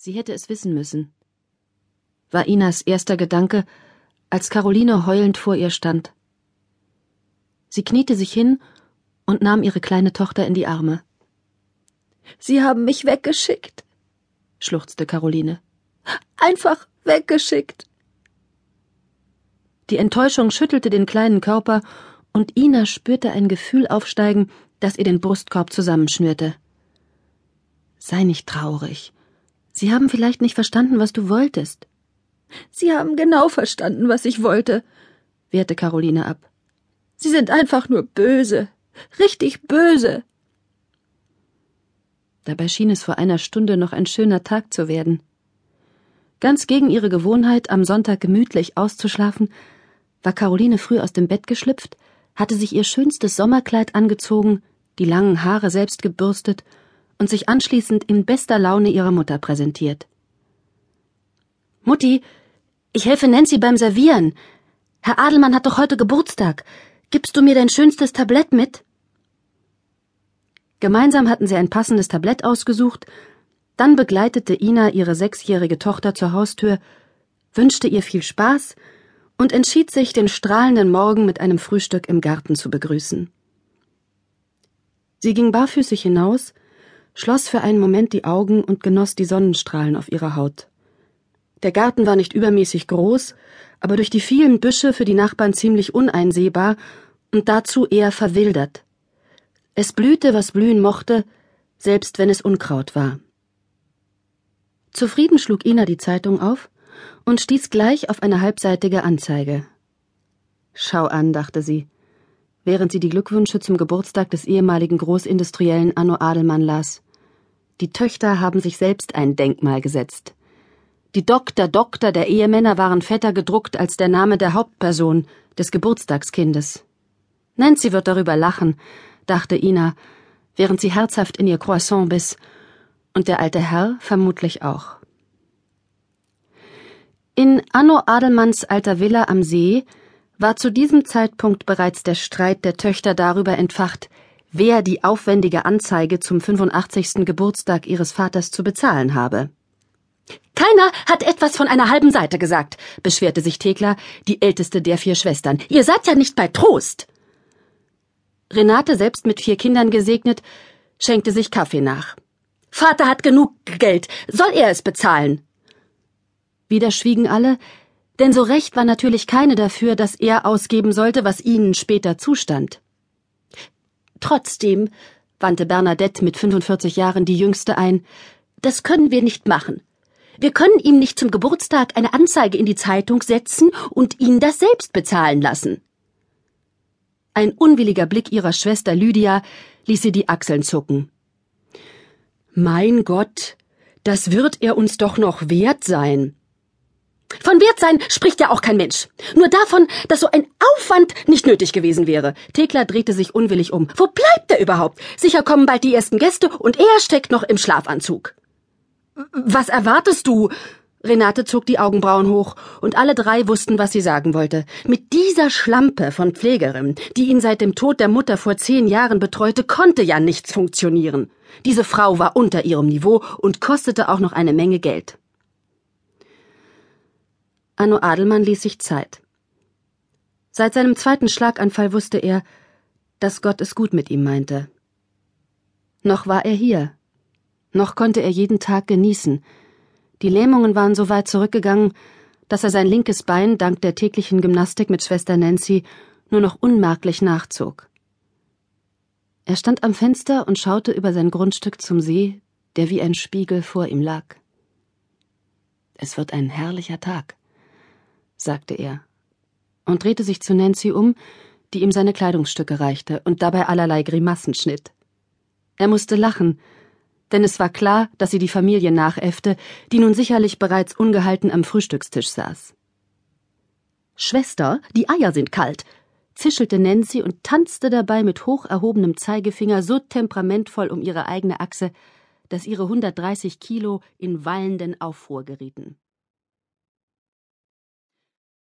Sie hätte es wissen müssen, war Inas erster Gedanke, als Caroline heulend vor ihr stand. Sie kniete sich hin und nahm ihre kleine Tochter in die Arme. Sie haben mich weggeschickt, schluchzte Caroline. Einfach weggeschickt. Die Enttäuschung schüttelte den kleinen Körper, und Ina spürte ein Gefühl aufsteigen, das ihr den Brustkorb zusammenschnürte. Sei nicht traurig. Sie haben vielleicht nicht verstanden, was du wolltest. Sie haben genau verstanden, was ich wollte, wehrte Caroline ab. Sie sind einfach nur böse, richtig böse. Dabei schien es vor einer Stunde noch ein schöner Tag zu werden. Ganz gegen ihre Gewohnheit, am Sonntag gemütlich auszuschlafen, war Caroline früh aus dem Bett geschlüpft, hatte sich ihr schönstes Sommerkleid angezogen, die langen Haare selbst gebürstet und sich anschließend in bester Laune ihrer Mutter präsentiert. Mutti, ich helfe Nancy beim Servieren. Herr Adelmann hat doch heute Geburtstag. Gibst du mir dein schönstes Tablett mit? Gemeinsam hatten sie ein passendes Tablett ausgesucht, dann begleitete Ina ihre sechsjährige Tochter zur Haustür, wünschte ihr viel Spaß und entschied sich, den strahlenden Morgen mit einem Frühstück im Garten zu begrüßen. Sie ging barfüßig hinaus, schloss für einen Moment die Augen und genoss die Sonnenstrahlen auf ihrer Haut. Der Garten war nicht übermäßig groß, aber durch die vielen Büsche für die Nachbarn ziemlich uneinsehbar und dazu eher verwildert. Es blühte, was blühen mochte, selbst wenn es Unkraut war. Zufrieden schlug Ina die Zeitung auf und stieß gleich auf eine halbseitige Anzeige. Schau an, dachte sie, während sie die Glückwünsche zum Geburtstag des ehemaligen Großindustriellen Anno Adelmann las. Die Töchter haben sich selbst ein Denkmal gesetzt. Die Doktor, Doktor der Ehemänner waren fetter gedruckt als der Name der Hauptperson, des Geburtstagskindes. Nancy wird darüber lachen, dachte Ina, während sie herzhaft in ihr Croissant biss, und der alte Herr vermutlich auch. In Anno Adelmanns alter Villa am See war zu diesem Zeitpunkt bereits der Streit der Töchter darüber entfacht, wer die aufwendige Anzeige zum 85. Geburtstag ihres Vaters zu bezahlen habe. Keiner hat etwas von einer halben Seite gesagt, beschwerte sich Thekla, die älteste der vier Schwestern. Ihr seid ja nicht bei Trost. Renate, selbst mit vier Kindern gesegnet, schenkte sich Kaffee nach. Vater hat genug Geld, soll er es bezahlen? Wieder schwiegen alle, denn so recht war natürlich keine dafür, dass er ausgeben sollte, was ihnen später zustand. Trotzdem, wandte Bernadette mit 45 Jahren die Jüngste ein, das können wir nicht machen. Wir können ihm nicht zum Geburtstag eine Anzeige in die Zeitung setzen und ihn das selbst bezahlen lassen. Ein unwilliger Blick ihrer Schwester Lydia ließ sie die Achseln zucken. Mein Gott, das wird er uns doch noch wert sein. Von Wert sein spricht ja auch kein Mensch. Nur davon, dass so ein Aufwand nicht nötig gewesen wäre. Thekla drehte sich unwillig um. Wo bleibt er überhaupt? Sicher kommen bald die ersten Gäste und er steckt noch im Schlafanzug. Was erwartest du? Renate zog die Augenbrauen hoch, und alle drei wussten, was sie sagen wollte. Mit dieser Schlampe von Pflegerin, die ihn seit dem Tod der Mutter vor zehn Jahren betreute, konnte ja nichts funktionieren. Diese Frau war unter ihrem Niveau und kostete auch noch eine Menge Geld. Anno Adelmann ließ sich Zeit. Seit seinem zweiten Schlaganfall wusste er, dass Gott es gut mit ihm meinte. Noch war er hier. Noch konnte er jeden Tag genießen. Die Lähmungen waren so weit zurückgegangen, dass er sein linkes Bein dank der täglichen Gymnastik mit Schwester Nancy nur noch unmerklich nachzog. Er stand am Fenster und schaute über sein Grundstück zum See, der wie ein Spiegel vor ihm lag. Es wird ein herrlicher Tag sagte er und drehte sich zu Nancy um, die ihm seine Kleidungsstücke reichte und dabei allerlei Grimassen schnitt. Er musste lachen, denn es war klar, dass sie die Familie nachäffte, die nun sicherlich bereits ungehalten am Frühstückstisch saß. Schwester, die Eier sind kalt, zischelte Nancy und tanzte dabei mit hoch erhobenem Zeigefinger so temperamentvoll um ihre eigene Achse, dass ihre 130 Kilo in wallenden Aufruhr gerieten.